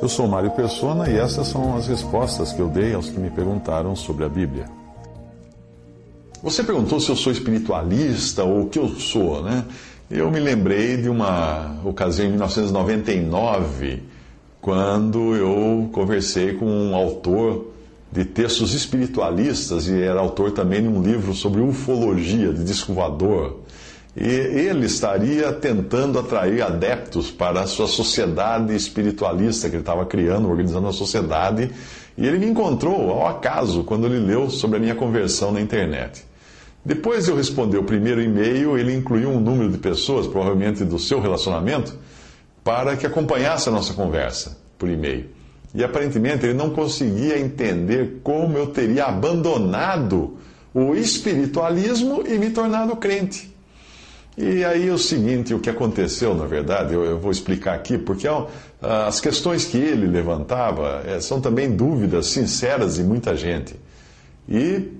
Eu sou Mário Persona e essas são as respostas que eu dei aos que me perguntaram sobre a Bíblia. Você perguntou se eu sou espiritualista ou o que eu sou, né? Eu me lembrei de uma ocasião em 1999, quando eu conversei com um autor de textos espiritualistas e era autor também de um livro sobre ufologia, de disco voador. E ele estaria tentando atrair adeptos para a sua sociedade espiritualista que ele estava criando, organizando a sociedade. E ele me encontrou ao acaso quando ele leu sobre a minha conversão na internet. Depois de eu responder o primeiro e-mail, ele incluiu um número de pessoas, provavelmente do seu relacionamento, para que acompanhasse a nossa conversa por e-mail. E aparentemente ele não conseguia entender como eu teria abandonado o espiritualismo e me tornado crente. E aí o seguinte, o que aconteceu, na verdade, eu, eu vou explicar aqui, porque as questões que ele levantava é, são também dúvidas sinceras de muita gente. E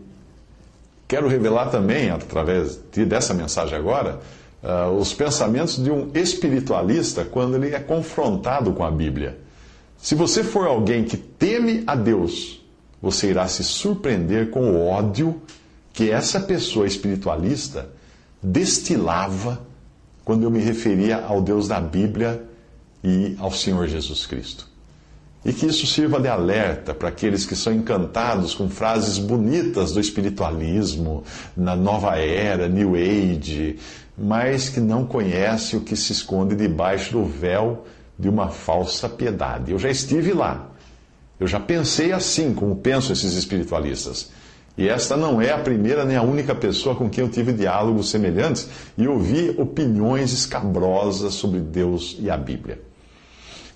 Quero revelar também, através de, dessa mensagem agora, uh, os pensamentos de um espiritualista quando ele é confrontado com a Bíblia. Se você for alguém que teme a Deus, você irá se surpreender com o ódio que essa pessoa espiritualista destilava quando eu me referia ao Deus da Bíblia e ao Senhor Jesus Cristo. E que isso sirva de alerta para aqueles que são encantados com frases bonitas do espiritualismo, na nova era, New Age, mas que não conhecem o que se esconde debaixo do véu de uma falsa piedade. Eu já estive lá. Eu já pensei assim, como pensam esses espiritualistas. E esta não é a primeira nem a única pessoa com quem eu tive diálogos semelhantes e ouvi opiniões escabrosas sobre Deus e a Bíblia.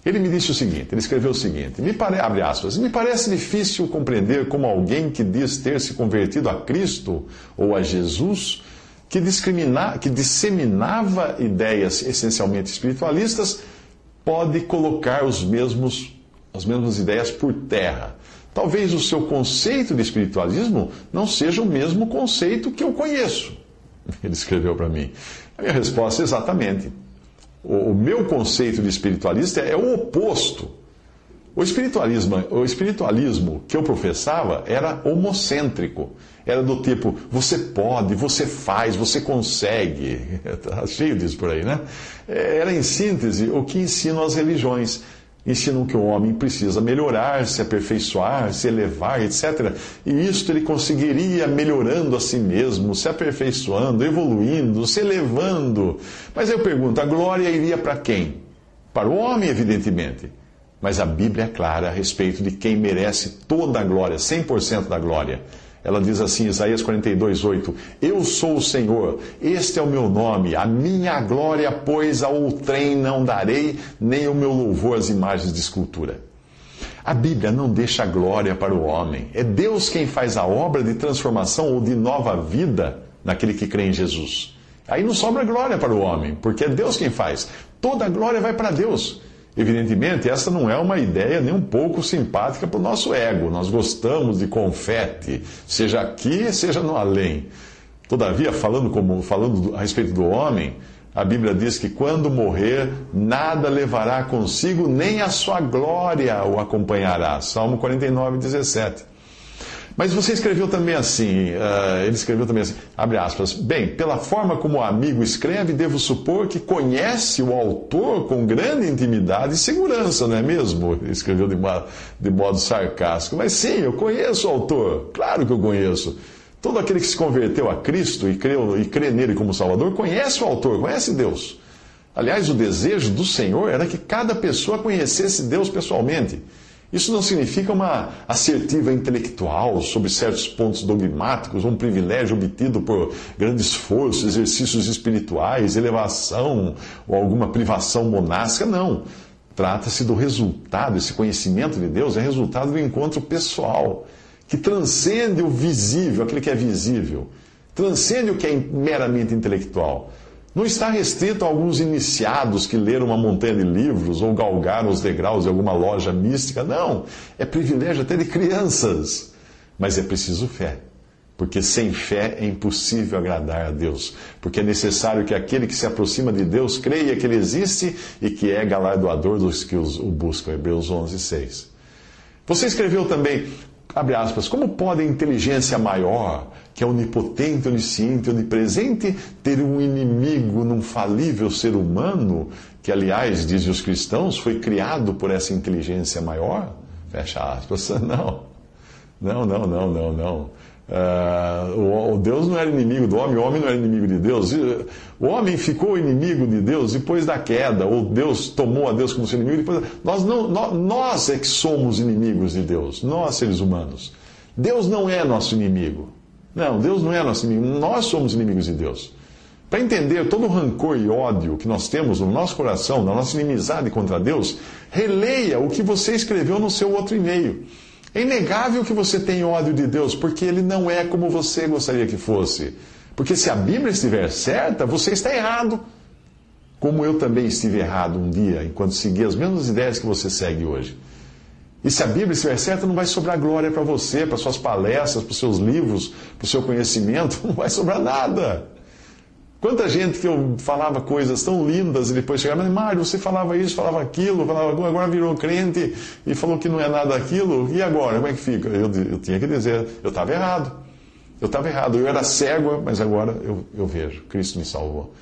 Ele me disse o seguinte, ele escreveu o seguinte, me pare, abre aspas, me parece difícil compreender como alguém que diz ter se convertido a Cristo ou a Jesus, que, discrimina, que disseminava ideias essencialmente espiritualistas, pode colocar os mesmos, as mesmas ideias por terra. Talvez o seu conceito de espiritualismo não seja o mesmo conceito que eu conheço. Ele escreveu para mim. A minha resposta é exatamente. O, meu conceito de espiritualista é o oposto. O espiritualismo, o espiritualismo que eu professava era homocêntrico. Era do tipo, você pode, você faz, você consegue. Está cheio disso por aí, né? Era, em síntese, o que ensinam as religiões ensinam que o homem precisa melhorar, se aperfeiçoar, se elevar, etc. E isto ele conseguiria melhorando a si mesmo, se aperfeiçoando, evoluindo, se elevando. Mas eu pergunto, a glória iria para quem? Para o homem, evidentemente. Mas a Bíblia é clara a respeito de quem merece toda a glória, 100% da glória. Ela diz assim, Isaías 42, 8: Eu sou o Senhor, este é o meu nome, a minha glória, pois, a outrem não darei, nem o meu louvor às imagens de escultura. A Bíblia não deixa glória para o homem. É Deus quem faz a obra de transformação ou de nova vida naquele que crê em Jesus. Aí não sobra glória para o homem, porque é Deus quem faz. Toda a glória vai para Deus. Evidentemente, essa não é uma ideia nem um pouco simpática para o nosso ego. Nós gostamos de confete, seja aqui, seja no além. Todavia, falando, como, falando a respeito do homem, a Bíblia diz que quando morrer, nada levará consigo, nem a sua glória o acompanhará. Salmo 49, 17. Mas você escreveu também assim, uh, ele escreveu também assim, abre aspas, bem, pela forma como o amigo escreve, devo supor que conhece o autor com grande intimidade e segurança, não é mesmo? Ele escreveu de, uma, de modo sarcástico. Mas sim, eu conheço o autor, claro que eu conheço. Todo aquele que se converteu a Cristo e e crê nele como Salvador, conhece o autor, conhece Deus. Aliás, o desejo do Senhor era que cada pessoa conhecesse Deus pessoalmente. Isso não significa uma assertiva intelectual sobre certos pontos dogmáticos, um privilégio obtido por grande esforço, exercícios espirituais, elevação ou alguma privação monástica. Não. Trata-se do resultado, esse conhecimento de Deus é resultado do encontro pessoal, que transcende o visível, aquele que é visível, transcende o que é meramente intelectual não está restrito a alguns iniciados que leram uma montanha de livros ou galgaram os degraus de alguma loja mística. Não. É privilégio até de crianças. Mas é preciso fé. porque sem fé é impossível agradar a Deus, porque é necessário que aquele que se aproxima de Deus creia que Ele existe e que é galardoador dos que o buscam. Hebreus 11, 6. Você escreveu também, abre aspas, como pode a inteligência maior, que é onipotente, onisciente, onipresente, ter um inimigo num falível ser humano, que aliás, dizem os cristãos, foi criado por essa inteligência maior? Fecha aspas. Não. Não, não, não, não, não. Uh, o, Deus não era inimigo do homem, o homem não era inimigo de Deus. O homem ficou inimigo de Deus depois da queda, ou Deus tomou a Deus como seu inimigo depois. Nós, não, nós, nós é que somos inimigos de Deus, nós seres humanos. Deus não é nosso inimigo. Não, Deus não é nosso inimigo, nós somos inimigos de Deus. Para entender todo o rancor e ódio que nós temos no nosso coração, na nossa inimizade contra Deus, releia o que você escreveu no seu outro e-mail. É inegável que você tem ódio de Deus, porque ele não é como você gostaria que fosse. Porque se a Bíblia estiver certa, você está errado. Como eu também estive errado um dia, enquanto segui as mesmas ideias que você segue hoje. E se a Bíblia estiver certa, não vai sobrar glória para você, para suas palestras, para os seus livros, para o seu conhecimento, não vai sobrar nada. Quanta gente que eu falava coisas tão lindas e depois chegava, mas Mário, você falava isso, falava aquilo, falava, agora virou crente e falou que não é nada aquilo, e agora, como é que fica? Eu, eu tinha que dizer, eu estava errado. Eu estava errado, eu era cego, mas agora eu, eu vejo, Cristo me salvou.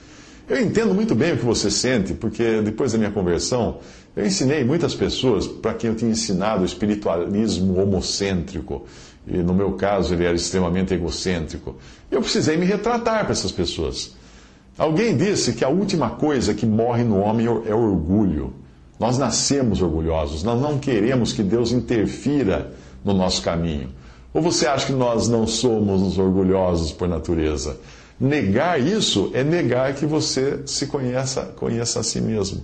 Eu entendo muito bem o que você sente, porque depois da minha conversão, eu ensinei muitas pessoas para quem eu tinha ensinado o espiritualismo homocêntrico. E no meu caso, ele era extremamente egocêntrico. Eu precisei me retratar para essas pessoas. Alguém disse que a última coisa que morre no homem é o orgulho. Nós nascemos orgulhosos, nós não queremos que Deus interfira no nosso caminho. Ou você acha que nós não somos orgulhosos por natureza? Negar isso é negar que você se conheça, conheça a si mesmo.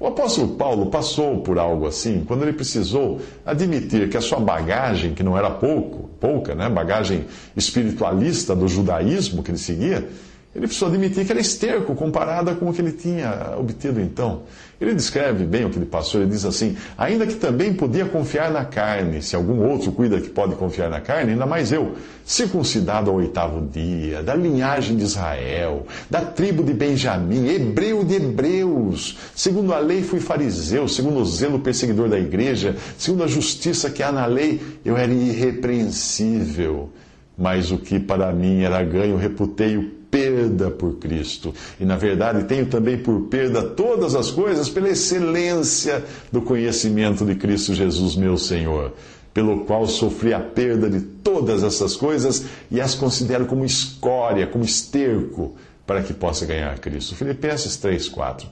O apóstolo Paulo passou por algo assim quando ele precisou admitir que a sua bagagem, que não era pouco, pouca, né, bagagem espiritualista do judaísmo que ele seguia, ele precisou admitir que era esterco comparada com o que ele tinha obtido então. Ele descreve bem o que ele passou, ele diz assim: ainda que também podia confiar na carne, se algum outro cuida que pode confiar na carne, ainda mais eu, circuncidado ao oitavo dia, da linhagem de Israel, da tribo de Benjamim, hebreu de hebreus, segundo a lei fui fariseu, segundo o zelo perseguidor da igreja, segundo a justiça que há na lei, eu era irrepreensível. Mas o que para mim era ganho, reputei-o perda por Cristo. E na verdade tenho também por perda todas as coisas pela excelência do conhecimento de Cristo Jesus, meu Senhor, pelo qual sofri a perda de todas essas coisas e as considero como escória, como esterco, para que possa ganhar Cristo. Filipenses 3, 4.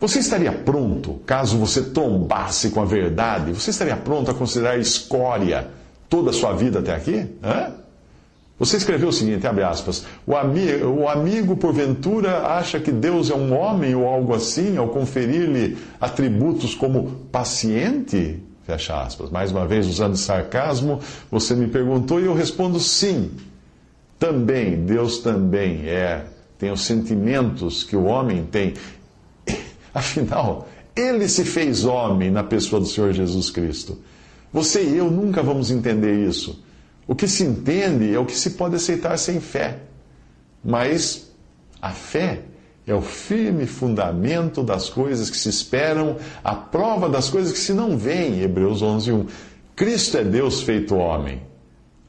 Você estaria pronto, caso você tombasse com a verdade, você estaria pronto a considerar escória toda a sua vida até aqui? Hã? Você escreveu o seguinte, abre aspas, o, ami o amigo porventura acha que Deus é um homem ou algo assim ao conferir-lhe atributos como paciente? Fecha aspas. Mais uma vez, usando sarcasmo, você me perguntou e eu respondo sim. Também, Deus também é, tem os sentimentos que o homem tem. Afinal, ele se fez homem na pessoa do Senhor Jesus Cristo. Você e eu nunca vamos entender isso. O que se entende é o que se pode aceitar sem fé. Mas a fé é o firme fundamento das coisas que se esperam, a prova das coisas que se não veem. Hebreus 11:1. Cristo é Deus feito homem.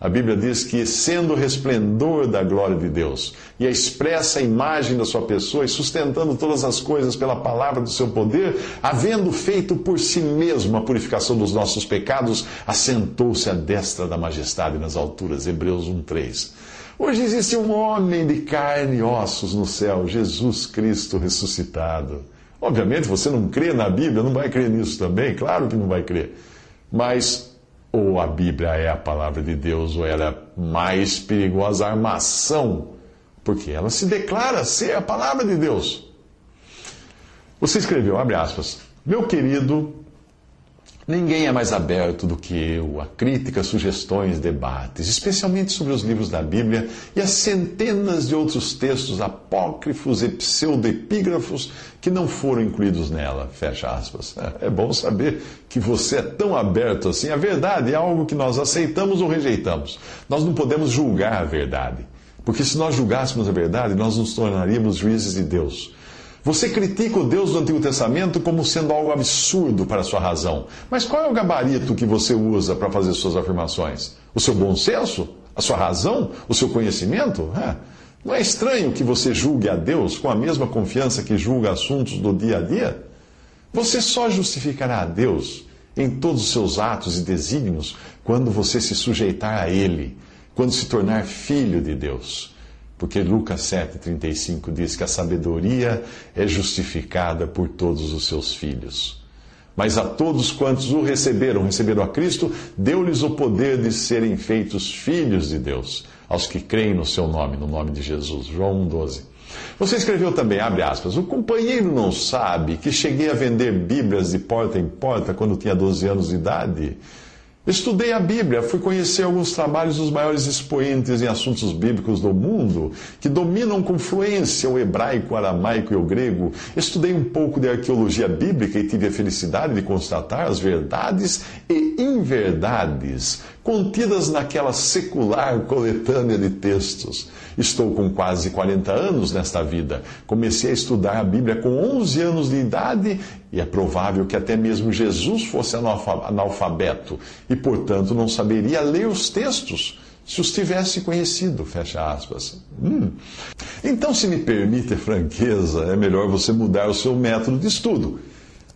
A Bíblia diz que, sendo o resplendor da glória de Deus e a expressa imagem da sua pessoa, e sustentando todas as coisas pela palavra do seu poder, havendo feito por si mesmo a purificação dos nossos pecados, assentou-se à destra da majestade nas alturas. Hebreus 1,3. Hoje existe um homem de carne e ossos no céu, Jesus Cristo ressuscitado. Obviamente, você não crê na Bíblia, não vai crer nisso também, claro que não vai crer. Mas ou a Bíblia é a palavra de Deus, ou ela é mais perigosa armação, porque ela se declara ser a palavra de Deus. Você escreveu, abre aspas, meu querido, Ninguém é mais aberto do que eu a críticas, sugestões, debates, especialmente sobre os livros da Bíblia e as centenas de outros textos apócrifos e pseudoepígrafos que não foram incluídos nela. Fecha aspas. É bom saber que você é tão aberto assim. A verdade é algo que nós aceitamos ou rejeitamos. Nós não podemos julgar a verdade. Porque se nós julgássemos a verdade, nós nos tornaríamos juízes de Deus. Você critica o Deus do Antigo Testamento como sendo algo absurdo para a sua razão. Mas qual é o gabarito que você usa para fazer suas afirmações? O seu bom senso? A sua razão? O seu conhecimento? É. Não é estranho que você julgue a Deus com a mesma confiança que julga assuntos do dia a dia? Você só justificará a Deus em todos os seus atos e desígnios quando você se sujeitar a Ele, quando se tornar filho de Deus. Porque Lucas 7,35 diz que a sabedoria é justificada por todos os seus filhos. Mas a todos quantos o receberam, receberam a Cristo, deu-lhes o poder de serem feitos filhos de Deus, aos que creem no seu nome, no nome de Jesus. João 1,12. Você escreveu também, abre aspas, o companheiro não sabe que cheguei a vender Bíblias de porta em porta quando tinha 12 anos de idade Estudei a Bíblia, fui conhecer alguns trabalhos dos maiores expoentes em assuntos bíblicos do mundo, que dominam com fluência o hebraico, o aramaico e o grego. Estudei um pouco de arqueologia bíblica e tive a felicidade de constatar as verdades e inverdades contidas naquela secular coletânea de textos. Estou com quase 40 anos nesta vida. Comecei a estudar a Bíblia com 11 anos de idade e é provável que até mesmo Jesus fosse analfabeto e, portanto, não saberia ler os textos se os tivesse conhecido, fecha aspas. Hum. Então, se me permite franqueza, é melhor você mudar o seu método de estudo.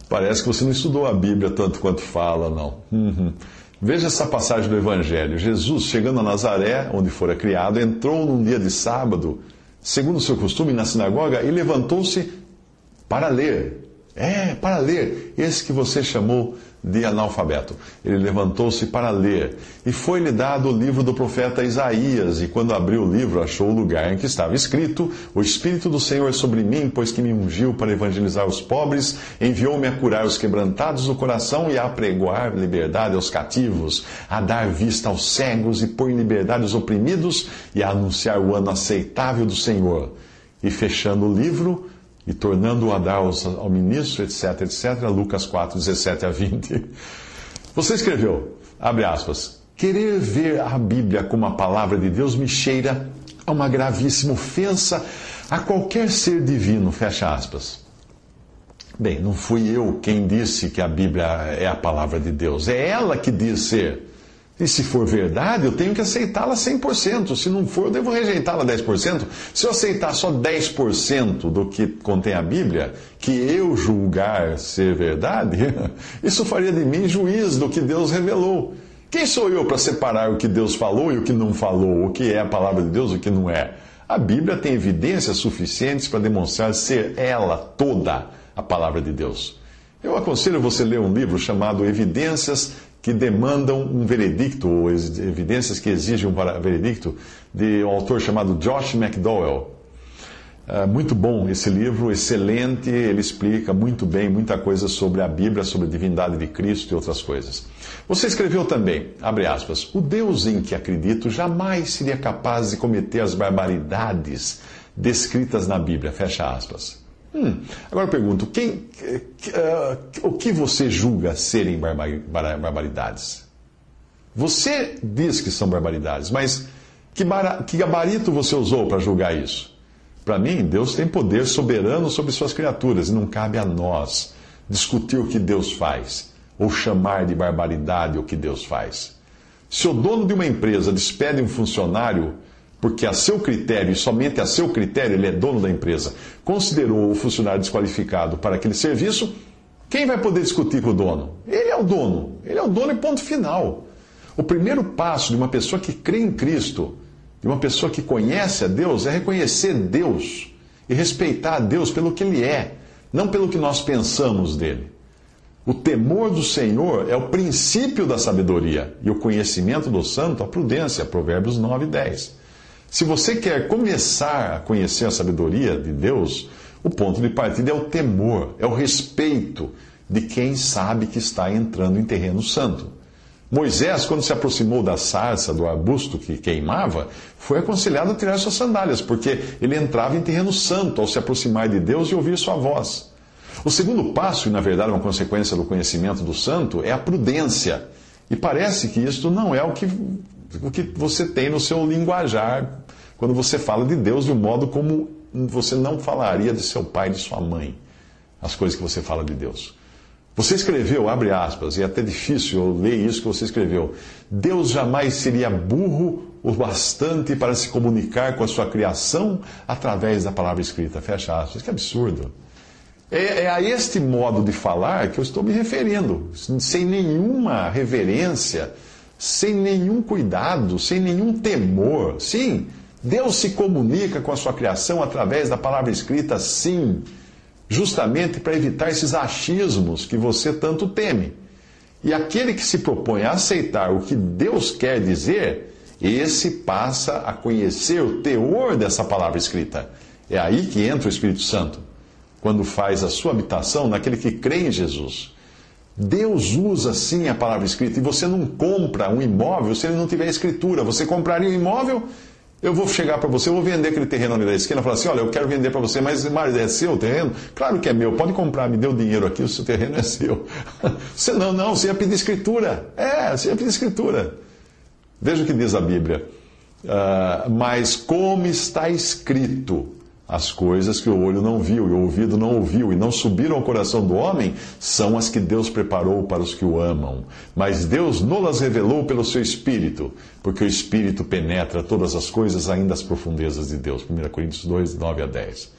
Parece que você não estudou a Bíblia tanto quanto fala, não. Uhum. Veja essa passagem do Evangelho. Jesus, chegando a Nazaré, onde fora criado, entrou num dia de sábado, segundo o seu costume, na sinagoga e levantou-se para ler. É, para ler. Esse que você chamou de analfabeto. Ele levantou-se para ler. E foi-lhe dado o livro do profeta Isaías. E quando abriu o livro, achou o lugar em que estava escrito: O Espírito do Senhor é sobre mim, pois que me ungiu para evangelizar os pobres, enviou-me a curar os quebrantados do coração e a apregoar liberdade aos cativos, a dar vista aos cegos e pôr em liberdade os oprimidos e a anunciar o ano aceitável do Senhor. E fechando o livro, e tornando-o a dar ao ministro, etc, etc. Lucas 4, 17 a 20. Você escreveu, abre aspas, querer ver a Bíblia como a palavra de Deus me cheira a uma gravíssima ofensa a qualquer ser divino, fecha aspas. Bem, não fui eu quem disse que a Bíblia é a palavra de Deus, é ela que diz ser. E se for verdade, eu tenho que aceitá-la 100%. Se não for, eu devo rejeitá-la 10%. Se eu aceitar só 10% do que contém a Bíblia, que eu julgar ser verdade, isso faria de mim juiz do que Deus revelou. Quem sou eu para separar o que Deus falou e o que não falou, o que é a palavra de Deus e o que não é? A Bíblia tem evidências suficientes para demonstrar ser ela toda a palavra de Deus. Eu aconselho você ler um livro chamado Evidências que demandam um veredicto, ou evidências que exigem um veredicto, de um autor chamado Josh McDowell. É muito bom esse livro, excelente, ele explica muito bem muita coisa sobre a Bíblia, sobre a divindade de Cristo e outras coisas. Você escreveu também, abre aspas, o Deus em que acredito jamais seria capaz de cometer as barbaridades descritas na Bíblia, fecha aspas. Hum, agora eu pergunto, quem, uh, o que você julga serem barbaridades? Você diz que são barbaridades, mas que, que gabarito você usou para julgar isso? Para mim, Deus tem poder soberano sobre suas criaturas e não cabe a nós discutir o que Deus faz ou chamar de barbaridade o que Deus faz. Se o dono de uma empresa despede um funcionário porque a seu critério, e somente a seu critério, ele é dono da empresa, considerou o funcionário desqualificado para aquele serviço, quem vai poder discutir com o dono? Ele é o dono. Ele é o dono e ponto final. O primeiro passo de uma pessoa que crê em Cristo, de uma pessoa que conhece a Deus, é reconhecer Deus e respeitar a Deus pelo que Ele é, não pelo que nós pensamos dele. O temor do Senhor é o princípio da sabedoria e o conhecimento do santo a prudência. Provérbios 9 e 10. Se você quer começar a conhecer a sabedoria de Deus, o ponto de partida é o temor, é o respeito de quem sabe que está entrando em terreno santo. Moisés, quando se aproximou da sarça, do arbusto que queimava, foi aconselhado a tirar suas sandálias, porque ele entrava em terreno santo ao se aproximar de Deus e ouvir sua voz. O segundo passo, e na verdade uma consequência do conhecimento do santo, é a prudência. E parece que isto não é o que, o que você tem no seu linguajar quando você fala de Deus de um modo como você não falaria de seu pai e de sua mãe, as coisas que você fala de Deus. Você escreveu, abre aspas, e é até difícil eu ler isso que você escreveu. Deus jamais seria burro o bastante para se comunicar com a sua criação através da palavra escrita. Fecha aspas. Que absurdo. É, é, a este modo de falar que eu estou me referindo, sem nenhuma reverência, sem nenhum cuidado, sem nenhum temor. Sim, Deus se comunica com a sua criação através da palavra escrita, sim justamente para evitar esses achismos que você tanto teme. E aquele que se propõe a aceitar o que Deus quer dizer, esse passa a conhecer o teor dessa palavra escrita. É aí que entra o Espírito Santo, quando faz a sua habitação naquele que crê em Jesus. Deus usa sim a palavra escrita e você não compra um imóvel se ele não tiver escritura. Você compraria um imóvel eu vou chegar para você, eu vou vender aquele terreno ali da esquina, falar assim, olha, eu quero vender para você, mas, mas é seu o terreno? Claro que é meu, pode comprar, me o dinheiro aqui, o seu terreno é seu. Você não, não, você ia pedir escritura. É, você ia pedir escritura. Veja o que diz a Bíblia. Uh, mas como está escrito, as coisas que o olho não viu e o ouvido não ouviu e não subiram ao coração do homem são as que Deus preparou para os que o amam. Mas Deus não las revelou pelo seu Espírito, porque o Espírito penetra todas as coisas, ainda as profundezas de Deus. 1 Coríntios 2, 9 a 10.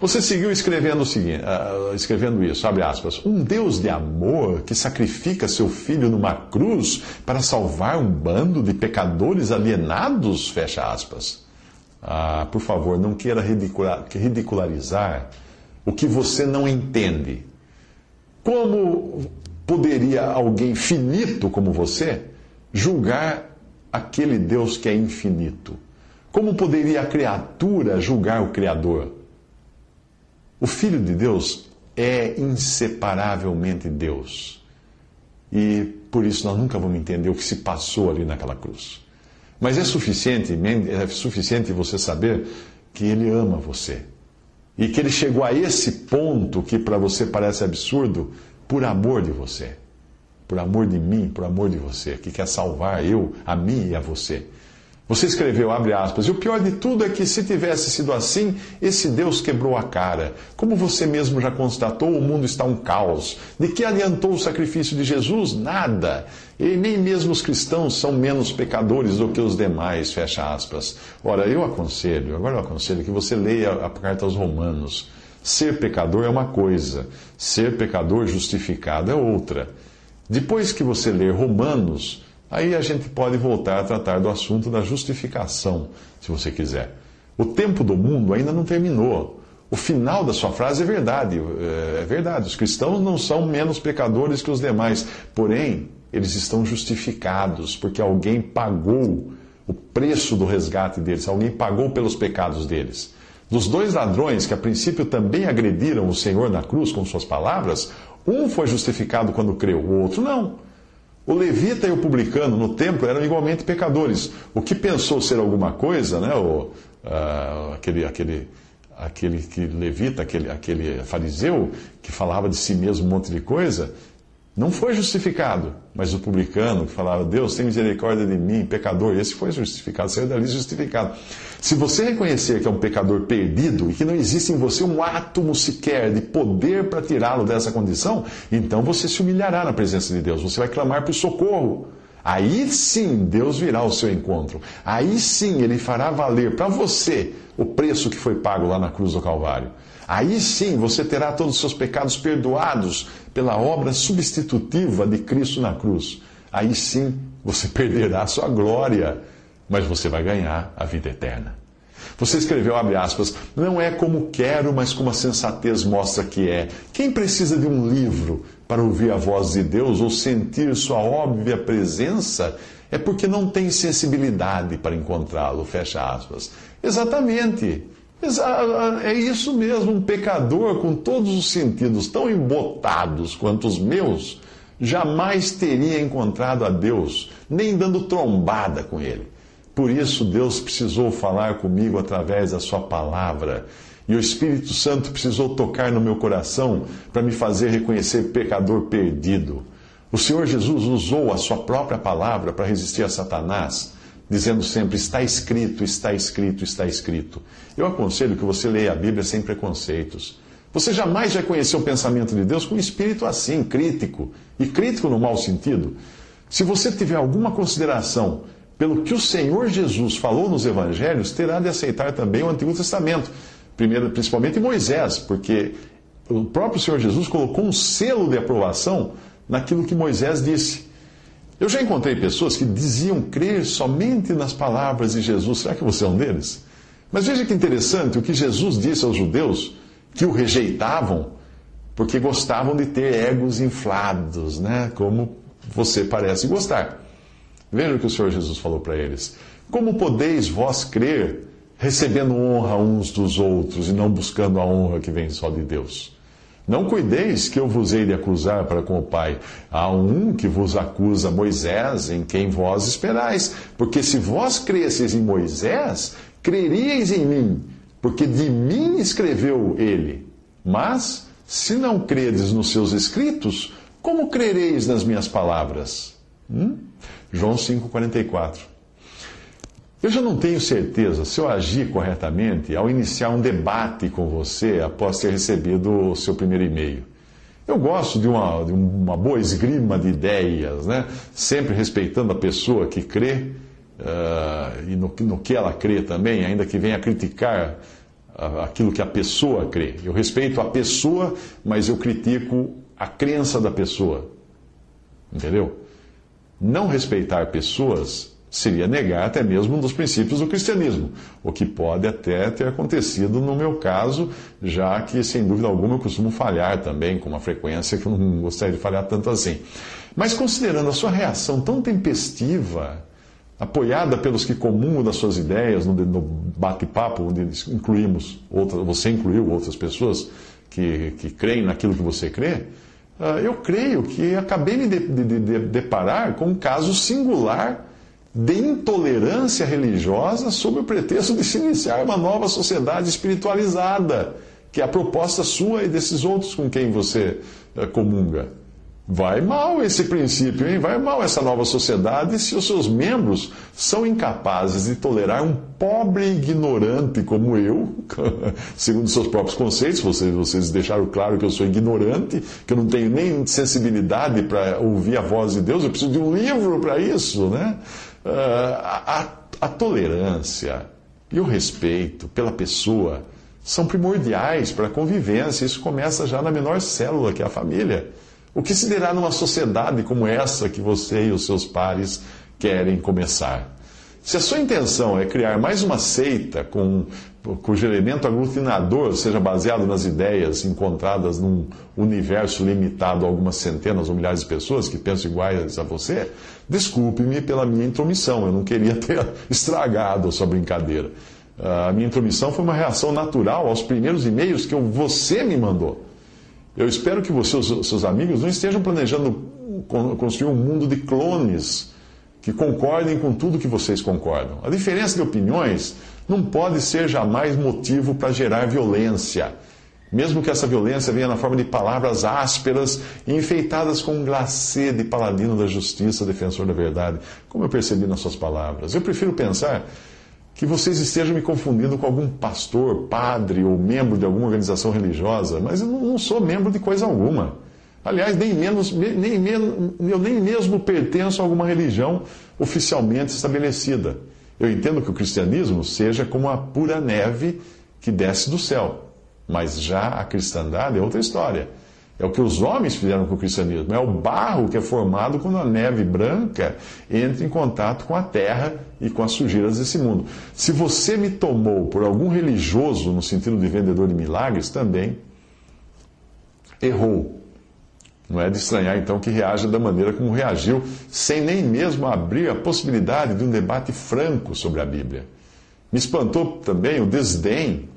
Você seguiu escrevendo, o seguinte, uh, escrevendo isso, abre aspas. Um Deus de amor que sacrifica seu filho numa cruz para salvar um bando de pecadores alienados, fecha aspas. Ah, por favor, não queira ridicularizar o que você não entende. Como poderia alguém finito como você julgar aquele Deus que é infinito? Como poderia a criatura julgar o Criador? O Filho de Deus é inseparavelmente Deus. E por isso nós nunca vamos entender o que se passou ali naquela cruz. Mas é suficiente, é suficiente você saber que ele ama você. E que ele chegou a esse ponto que para você parece absurdo por amor de você. Por amor de mim, por amor de você, que quer salvar eu, a mim e a você. Você escreveu, abre aspas, e o pior de tudo é que se tivesse sido assim, esse Deus quebrou a cara. Como você mesmo já constatou, o mundo está um caos. De que adiantou o sacrifício de Jesus? Nada. E nem mesmo os cristãos são menos pecadores do que os demais, fecha aspas. Ora, eu aconselho, agora eu aconselho que você leia a carta aos Romanos. Ser pecador é uma coisa, ser pecador justificado é outra. Depois que você ler Romanos, Aí a gente pode voltar a tratar do assunto da justificação, se você quiser. O tempo do mundo ainda não terminou. O final da sua frase é verdade. É, é verdade. Os cristãos não são menos pecadores que os demais. Porém, eles estão justificados porque alguém pagou o preço do resgate deles. Alguém pagou pelos pecados deles. Dos dois ladrões que a princípio também agrediram o Senhor na cruz com suas palavras, um foi justificado quando creu, o outro não. O levita e o publicano no templo eram igualmente pecadores. O que pensou ser alguma coisa, né? O, uh, aquele, aquele, aquele que levita, aquele, aquele fariseu que falava de si mesmo um monte de coisa, não foi justificado, mas o publicano que falava, Deus tem misericórdia de mim, pecador, esse foi justificado, saiu dali justificado. Se você reconhecer que é um pecador perdido e que não existe em você um átomo sequer de poder para tirá-lo dessa condição, então você se humilhará na presença de Deus, você vai clamar por socorro. Aí sim Deus virá ao seu encontro. Aí sim Ele fará valer para você o preço que foi pago lá na cruz do Calvário. Aí sim você terá todos os seus pecados perdoados pela obra substitutiva de Cristo na cruz. Aí sim você perderá a sua glória, mas você vai ganhar a vida eterna. Você escreveu, abre aspas, não é como quero, mas como a sensatez mostra que é. Quem precisa de um livro para ouvir a voz de Deus ou sentir sua óbvia presença é porque não tem sensibilidade para encontrá-lo, fecha aspas. Exatamente. É isso mesmo, um pecador com todos os sentidos tão embotados quanto os meus, jamais teria encontrado a Deus, nem dando trombada com Ele. Por isso, Deus precisou falar comigo através da Sua palavra. E o Espírito Santo precisou tocar no meu coração para me fazer reconhecer pecador perdido. O Senhor Jesus usou a Sua própria palavra para resistir a Satanás dizendo sempre: está escrito, está escrito, está escrito. Eu aconselho que você leia a Bíblia sem preconceitos. Você jamais vai conhecer o pensamento de Deus com um espírito assim, crítico, e crítico no mau sentido. Se você tiver alguma consideração pelo que o Senhor Jesus falou nos evangelhos, terá de aceitar também o Antigo Testamento, primeiro, principalmente Moisés, porque o próprio Senhor Jesus colocou um selo de aprovação naquilo que Moisés disse. Eu já encontrei pessoas que diziam crer somente nas palavras de Jesus. Será que você é um deles? Mas veja que interessante o que Jesus disse aos judeus que o rejeitavam porque gostavam de ter egos inflados, né? Como você parece gostar. Veja o que o Senhor Jesus falou para eles: Como podeis vós crer recebendo honra uns dos outros e não buscando a honra que vem só de Deus? Não cuideis que eu vos hei de acusar para com o Pai. Há um que vos acusa, Moisés, em quem vós esperais. Porque se vós cresceis em Moisés, creríeis em mim, porque de mim escreveu ele. Mas, se não credes nos seus escritos, como crereis nas minhas palavras? Hum? João 5,44. Eu já não tenho certeza se eu agi corretamente ao iniciar um debate com você após ter recebido o seu primeiro e-mail. Eu gosto de uma, de uma boa esgrima de ideias, né? sempre respeitando a pessoa que crê uh, e no, no, que ela crê também, ainda que venha criticar aquilo que a pessoa crê. Eu respeito a pessoa, mas eu critico a crença da pessoa. Entendeu? Não respeitar pessoas seria negar até mesmo um dos princípios do cristianismo, o que pode até ter acontecido no meu caso, já que, sem dúvida alguma, eu costumo falhar também com uma frequência que eu não gostaria de falhar tanto assim. Mas considerando a sua reação tão tempestiva, apoiada pelos que comungam das suas ideias no, bate-papo, onde incluímos, você incluiu outras pessoas que, que creem naquilo que você crê, ah, eu creio que acabei me de, de, de, deparar com um caso singular de intolerância religiosa sob o pretexto de se iniciar uma nova sociedade espiritualizada, que é a proposta sua e desses outros com quem você eh, comunga. Vai mal esse princípio, hein? Vai mal essa nova sociedade se os seus membros são incapazes de tolerar um pobre ignorante como eu, segundo seus próprios conceitos. Vocês, vocês deixaram claro que eu sou ignorante, que eu não tenho nem sensibilidade para ouvir a voz de Deus. Eu preciso de um livro para isso, né? Ah, a, a tolerância e o respeito pela pessoa são primordiais para a convivência. Isso começa já na menor célula, que é a família. O que se dirá numa sociedade como essa que você e os seus pares querem começar? Se a sua intenção é criar mais uma seita com, cujo elemento aglutinador seja baseado nas ideias encontradas num universo limitado a algumas centenas ou milhares de pessoas que pensam iguais a você, desculpe-me pela minha intromissão. Eu não queria ter estragado a sua brincadeira. A minha intromissão foi uma reação natural aos primeiros e-mails que você me mandou. Eu espero que você e seus amigos não estejam planejando construir um mundo de clones que concordem com tudo que vocês concordam. A diferença de opiniões não pode ser jamais motivo para gerar violência, mesmo que essa violência venha na forma de palavras ásperas e enfeitadas com um glacê de paladino da justiça, defensor da verdade, como eu percebi nas suas palavras. Eu prefiro pensar que vocês estejam me confundindo com algum pastor, padre ou membro de alguma organização religiosa, mas eu não sou membro de coisa alguma. Aliás, nem menos, nem, eu nem mesmo pertenço a alguma religião oficialmente estabelecida. Eu entendo que o cristianismo seja como a pura neve que desce do céu. Mas já a cristandade é outra história. É o que os homens fizeram com o cristianismo. É o barro que é formado quando a neve branca entra em contato com a terra e com as sujeiras desse mundo. Se você me tomou por algum religioso, no sentido de vendedor de milagres, também errou. Não é de estranhar, então, que reaja da maneira como reagiu, sem nem mesmo abrir a possibilidade de um debate franco sobre a Bíblia. Me espantou também o desdém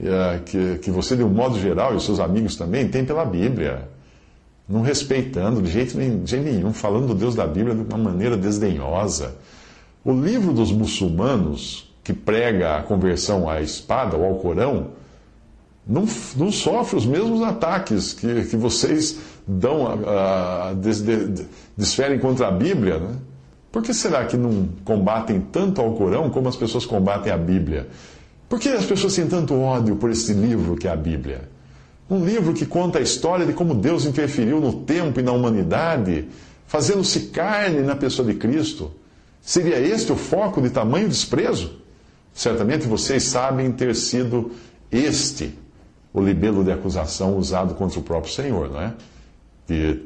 uh, que, que você, de um modo geral, e os seus amigos também, têm pela Bíblia. Não respeitando de jeito, de jeito nenhum, falando do Deus da Bíblia de uma maneira desdenhosa. O livro dos muçulmanos, que prega a conversão à espada ou ao Corão, não, não sofre os mesmos ataques que, que vocês dão, a, a, des, de, desferem contra a Bíblia. Né? Por que será que não combatem tanto ao Corão como as pessoas combatem a Bíblia? Por que as pessoas têm tanto ódio por esse livro que é a Bíblia? Um livro que conta a história de como Deus interferiu no tempo e na humanidade, fazendo-se carne na pessoa de Cristo. Seria este o foco de tamanho desprezo? Certamente vocês sabem ter sido este o libelo de acusação usado contra o próprio Senhor, não é?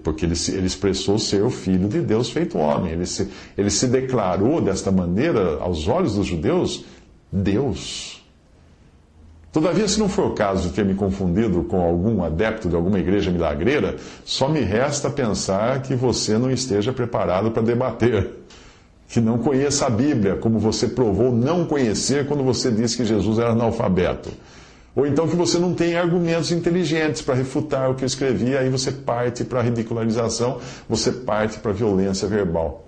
Porque ele, ele, expressou ser o filho de Deus feito homem. Ele se, ele se declarou desta maneira, aos olhos dos judeus, Deus. Todavia, se não for o caso de ter me confundido com algum adepto de alguma igreja milagreira, só me resta pensar que você não esteja preparado para debater. Que não conheça a Bíblia, como você provou não conhecer quando você disse que Jesus era analfabeto. Ou então que você não tem argumentos inteligentes para refutar o que eu escrevi, aí você parte para a ridicularização, você parte para a violência verbal.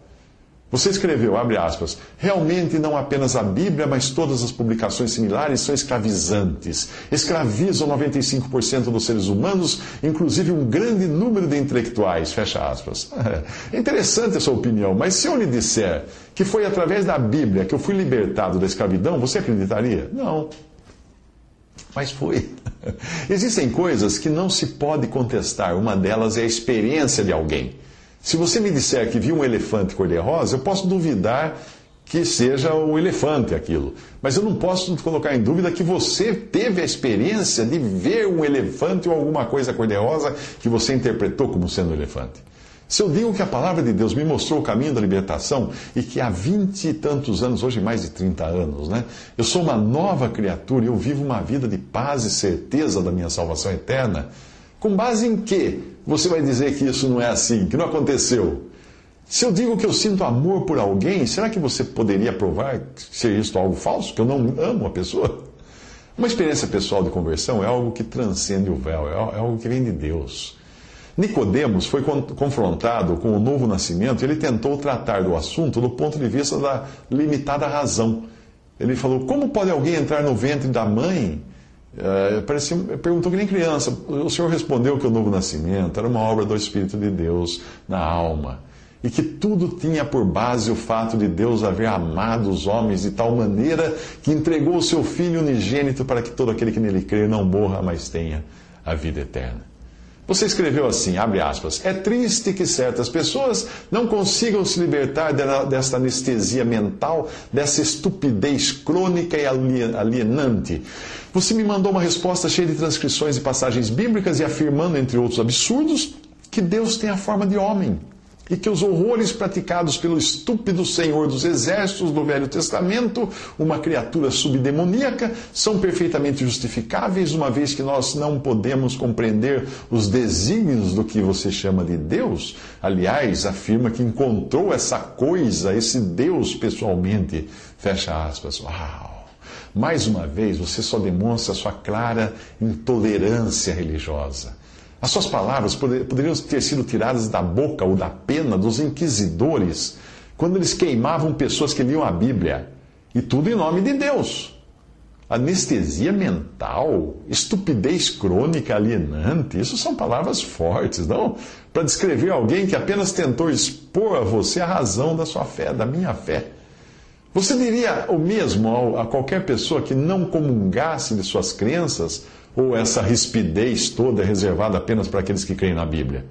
Você escreveu, abre aspas, realmente não apenas a Bíblia, mas todas as publicações similares são escravizantes. Escravizam 95% dos seres humanos, inclusive um grande número de intelectuais, fecha aspas. É interessante a sua opinião, mas se eu lhe disser que foi através da Bíblia que eu fui libertado da escravidão, você acreditaria? Não. Mas foi. Existem coisas que não se pode contestar. Uma delas é a experiência de alguém. Se você me disser que viu um elefante cor-de-rosa, eu posso duvidar que seja o elefante aquilo. Mas eu não posso colocar em dúvida que você teve a experiência de ver um elefante ou alguma coisa cor-de-rosa que você interpretou como sendo um elefante. Se eu digo que a palavra de Deus me mostrou o caminho da libertação e que há vinte e tantos anos, hoje mais de 30 anos, né? Eu sou uma nova criatura e eu vivo uma vida de paz e certeza da minha salvação eterna. Com base em que você vai dizer que isso não é assim, que não aconteceu? Se eu digo que eu sinto amor por alguém, será que você poderia provar ser isso algo falso? Que eu não amo a pessoa? Uma experiência pessoal de conversão é algo que transcende o véu, é algo que vem de Deus. Nicodemos foi confrontado com o novo nascimento e ele tentou tratar do assunto do ponto de vista da limitada razão. Ele falou: como pode alguém entrar no ventre da mãe é, parecia, perguntou que nem criança. O Senhor respondeu que o novo nascimento era uma obra do Espírito de Deus na alma. E que tudo tinha por base o fato de Deus haver amado os homens de tal maneira que entregou o seu Filho unigênito para que todo aquele que nele crer não morra, mas tenha a vida eterna. Você escreveu assim, abre aspas, é triste que certas pessoas não consigam se libertar desta anestesia mental, dessa estupidez crônica e alienante. Você me mandou uma resposta cheia de transcrições e passagens bíblicas e afirmando, entre outros absurdos, que Deus tem a forma de homem e que os horrores praticados pelo estúpido Senhor dos Exércitos do Velho Testamento, uma criatura subdemoníaca, são perfeitamente justificáveis, uma vez que nós não podemos compreender os desígnios do que você chama de Deus. Aliás, afirma que encontrou essa coisa, esse Deus pessoalmente. Fecha aspas. Uau! Mais uma vez, você só demonstra sua clara intolerância religiosa. As suas palavras poderiam ter sido tiradas da boca ou da pena dos inquisidores quando eles queimavam pessoas que liam a Bíblia. E tudo em nome de Deus. Anestesia mental, estupidez crônica alienante, isso são palavras fortes, não? Para descrever alguém que apenas tentou expor a você a razão da sua fé, da minha fé. Você diria o mesmo a qualquer pessoa que não comungasse de suas crenças ou essa rispidez toda é reservada apenas para aqueles que creem na Bíblia?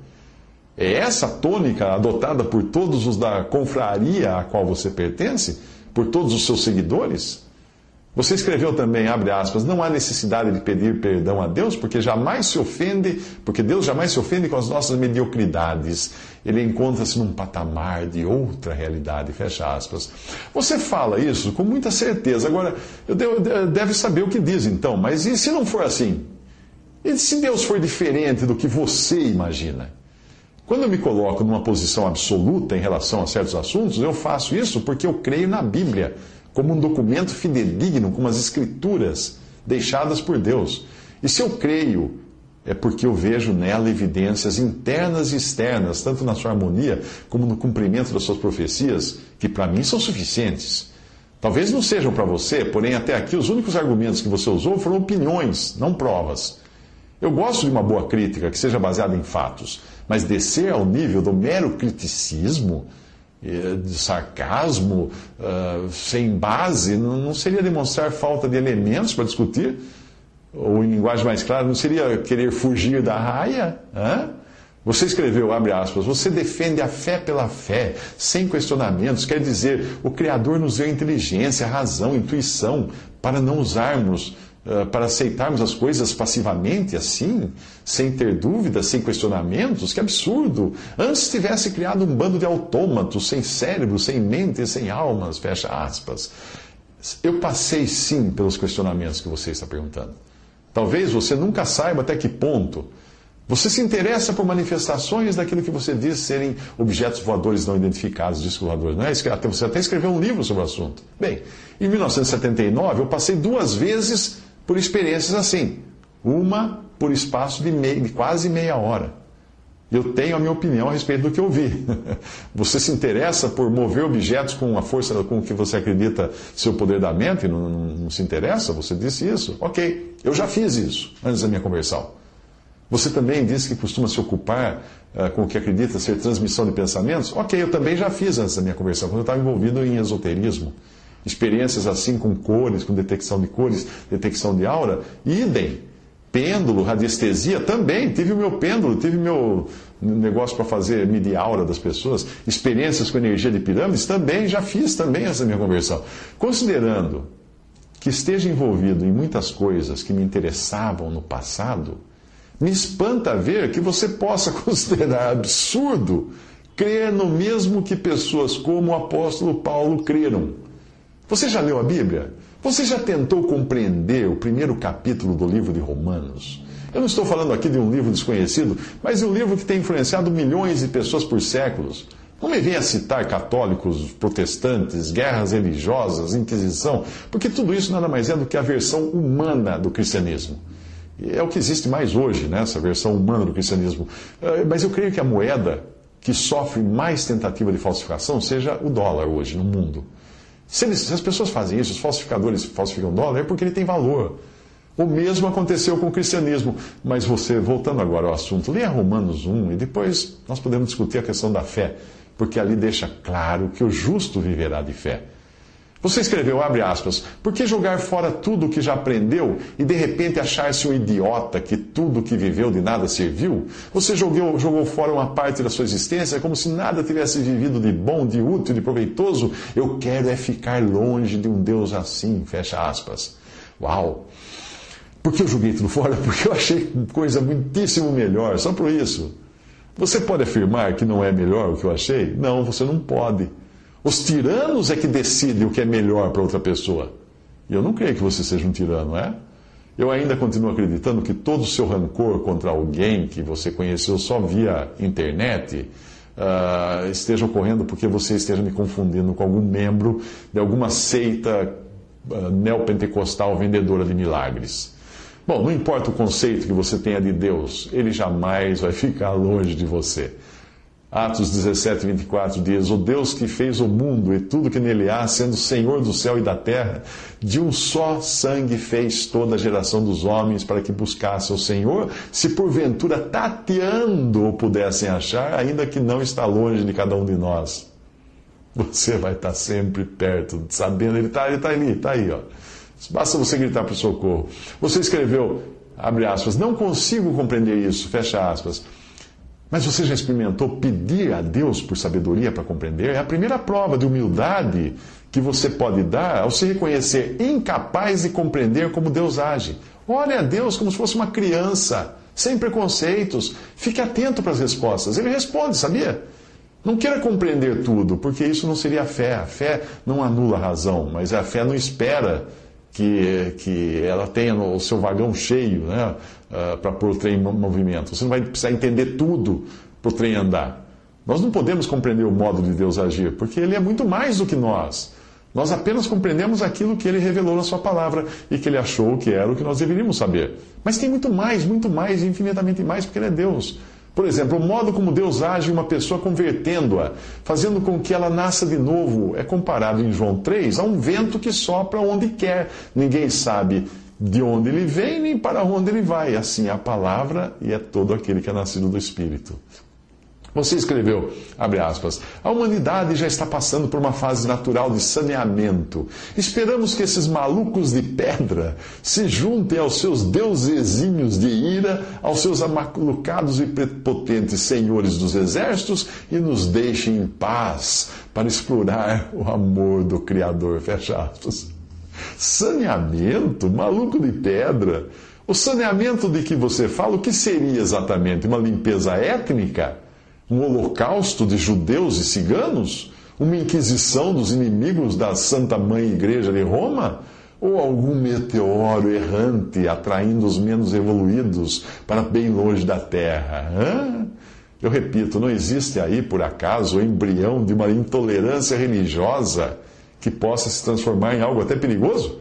É essa tônica adotada por todos os da confraria a qual você pertence? Por todos os seus seguidores? Você escreveu também, abre aspas, não há necessidade de pedir perdão a Deus, porque jamais se ofende, porque Deus jamais se ofende com as nossas mediocridades. Ele encontra-se num patamar de outra realidade, fecha aspas. Você fala isso com muita certeza. Agora, deve saber o que diz então, mas e se não for assim? E se Deus for diferente do que você imagina? Quando eu me coloco numa posição absoluta em relação a certos assuntos, eu faço isso porque eu creio na Bíblia como um documento fidedigno, como as Escrituras deixadas por Deus. E se eu creio, é porque eu vejo nela evidências internas e externas, tanto na sua harmonia como no cumprimento das suas profecias, que para mim são suficientes. Talvez não sejam para você, porém até aqui os únicos argumentos que você usou foram opiniões, não provas. Eu gosto de uma boa crítica que seja baseada em fatos, mas descer ao nível do mero criticismo, eh, de sarcasmo, uh, sem base, não seria demonstrar falta de elementos para discutir? Ou em linguagem mais clara, não seria querer fugir da raia? Hã? Você escreveu, abre aspas, você defende a fé pela fé, sem questionamentos. Quer dizer, o Criador nos deu inteligência, razão, intuição, para não usarmos, uh, para aceitarmos as coisas passivamente, assim, sem ter dúvidas, sem questionamentos. Que absurdo! Antes tivesse criado um bando de autômatos, sem cérebro, sem mente, sem almas, fecha aspas. Eu passei sim pelos questionamentos que você está perguntando. Talvez você nunca saiba até que ponto você se interessa por manifestações daquilo que você diz serem objetos voadores não identificados, discos voadores, não é? Você até escreveu um livro sobre o assunto. Bem, em 1979 eu passei duas vezes por experiências assim. Uma por espaço de, de quase meia hora. Eu tenho a minha opinião a respeito do que eu vi. Você se interessa por mover objetos com a força com que você acredita ser o poder da mente? Não, não, não se interessa? Você disse isso? Ok, eu já fiz isso antes da minha conversão. Você também disse que costuma se ocupar uh, com o que acredita ser transmissão de pensamentos? Ok, eu também já fiz antes da minha conversão, quando eu estava envolvido em esoterismo. Experiências assim com cores, com detecção de cores, detecção de aura, idem. Pêndulo, radiestesia, também. Tive o meu pêndulo, tive meu negócio para fazer medir aura das pessoas. Experiências com energia de pirâmides, também já fiz também essa minha conversão. Considerando que esteja envolvido em muitas coisas que me interessavam no passado, me espanta ver que você possa considerar absurdo crer no mesmo que pessoas como o apóstolo Paulo creram. Você já leu a Bíblia? Você já tentou compreender o primeiro capítulo do livro de Romanos? Eu não estou falando aqui de um livro desconhecido, mas de um livro que tem influenciado milhões de pessoas por séculos. Não me venha citar católicos, protestantes, guerras religiosas, inquisição, porque tudo isso nada mais é do que a versão humana do cristianismo. É o que existe mais hoje, né, essa versão humana do cristianismo. É, mas eu creio que a moeda que sofre mais tentativa de falsificação seja o dólar hoje no mundo. Se, eles, se as pessoas fazem isso, os falsificadores falsificam dólar, é porque ele tem valor. O mesmo aconteceu com o cristianismo. Mas você, voltando agora ao assunto, leia Romanos 1 e depois nós podemos discutir a questão da fé, porque ali deixa claro que o justo viverá de fé. Você escreveu, abre aspas, por que jogar fora tudo o que já aprendeu e de repente achar-se um idiota que tudo o que viveu de nada serviu? Você jogou, jogou fora uma parte da sua existência como se nada tivesse vivido de bom, de útil, de proveitoso? Eu quero é ficar longe de um Deus assim, fecha aspas. Uau! Por que eu joguei tudo fora? Porque eu achei coisa muitíssimo melhor, só por isso. Você pode afirmar que não é melhor o que eu achei? Não, você não pode. Os tiranos é que decidem o que é melhor para outra pessoa. E eu não creio que você seja um tirano, é? Eu ainda continuo acreditando que todo o seu rancor contra alguém que você conheceu só via internet uh, esteja ocorrendo porque você esteja me confundindo com algum membro de alguma seita uh, neopentecostal vendedora de milagres. Bom, não importa o conceito que você tenha de Deus, ele jamais vai ficar longe de você. Atos 17, 24 diz: O Deus que fez o mundo e tudo que nele há, sendo Senhor do céu e da terra, de um só sangue fez toda a geração dos homens para que buscasse o Senhor, se porventura tateando o pudessem achar, ainda que não está longe de cada um de nós. Você vai estar sempre perto, sabendo, ele está ele tá ali, está aí, ó. Basta você gritar para o socorro. Você escreveu, abre aspas, não consigo compreender isso, fecha aspas. Mas você já experimentou pedir a Deus por sabedoria para compreender? É a primeira prova de humildade que você pode dar ao se reconhecer incapaz de compreender como Deus age. Olhe a Deus como se fosse uma criança, sem preconceitos. Fique atento para as respostas. Ele responde, sabia? Não queira compreender tudo, porque isso não seria fé. A fé não anula a razão, mas a fé não espera que, que ela tenha o seu vagão cheio né, uh, para pôr o trem em movimento. Você não vai precisar entender tudo para o trem andar. Nós não podemos compreender o modo de Deus agir, porque Ele é muito mais do que nós. Nós apenas compreendemos aquilo que ele revelou na sua palavra e que ele achou que era o que nós deveríamos saber. Mas tem muito mais, muito mais, infinitamente mais, porque ele é Deus. Por exemplo, o modo como Deus age uma pessoa convertendo-a, fazendo com que ela nasça de novo, é comparado em João 3 a um vento que sopra onde quer. Ninguém sabe de onde ele vem nem para onde ele vai. Assim é a palavra e é todo aquele que é nascido do Espírito. Você escreveu, abre aspas, a humanidade já está passando por uma fase natural de saneamento. Esperamos que esses malucos de pedra se juntem aos seus deusezinhos de ira, aos seus amalucados e prepotentes senhores dos exércitos e nos deixem em paz para explorar o amor do Criador. Fecha aspas. Saneamento? Maluco de pedra? O saneamento de que você fala, o que seria exatamente? Uma limpeza étnica? um holocausto de judeus e ciganos? Uma inquisição dos inimigos da Santa Mãe Igreja de Roma? Ou algum meteoro errante atraindo os menos evoluídos para bem longe da Terra? Hã? Eu repito, não existe aí, por acaso, o embrião de uma intolerância religiosa que possa se transformar em algo até perigoso?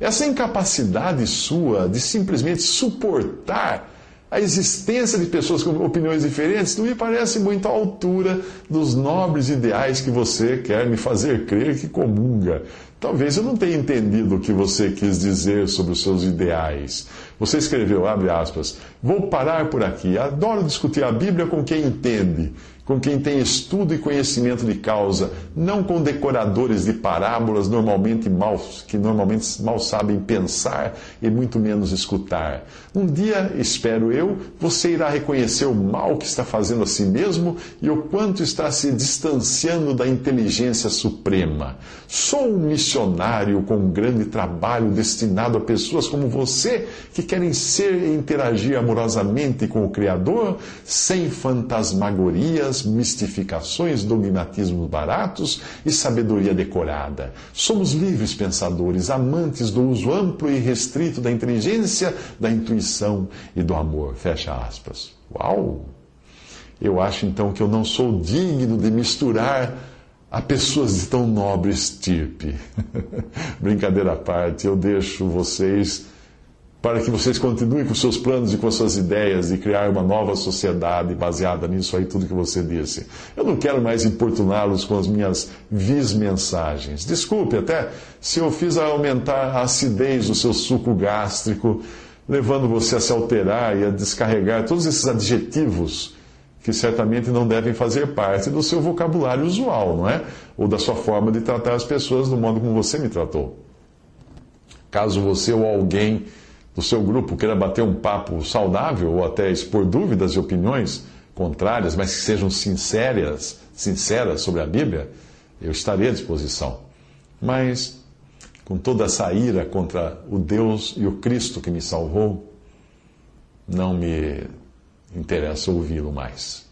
Essa incapacidade sua de simplesmente suportar a existência de pessoas com opiniões diferentes não me parece muito à altura dos nobres ideais que você quer me fazer crer que comunga. Talvez eu não tenha entendido o que você quis dizer sobre os seus ideais. Você escreveu, abre aspas, vou parar por aqui. Adoro discutir a Bíblia com quem entende com quem tem estudo e conhecimento de causa, não com decoradores de parábolas normalmente mal, que normalmente mal sabem pensar e muito menos escutar. Um dia, espero eu, você irá reconhecer o mal que está fazendo a si mesmo e o quanto está se distanciando da inteligência suprema. Sou um missionário com um grande trabalho destinado a pessoas como você que querem ser e interagir amorosamente com o Criador, sem fantasmagorias mistificações, dogmatismos baratos e sabedoria decorada. Somos livres pensadores, amantes do uso amplo e restrito da inteligência, da intuição e do amor. Fecha aspas. Uau! Eu acho então que eu não sou digno de misturar a pessoas de tão nobre estirpe. Brincadeira à parte, eu deixo vocês para que vocês continuem com seus planos e com suas ideias de criar uma nova sociedade baseada nisso aí, tudo que você disse. Eu não quero mais importuná-los com as minhas vis mensagens. Desculpe até se eu fiz aumentar a acidez do seu suco gástrico, levando você a se alterar e a descarregar todos esses adjetivos que certamente não devem fazer parte do seu vocabulário usual, não é? Ou da sua forma de tratar as pessoas do modo como você me tratou. Caso você ou alguém do seu grupo queira bater um papo saudável ou até expor dúvidas e opiniões contrárias, mas que sejam sinceras, sinceras sobre a Bíblia, eu estarei à disposição. Mas com toda essa ira contra o Deus e o Cristo que me salvou, não me interessa ouvi-lo mais.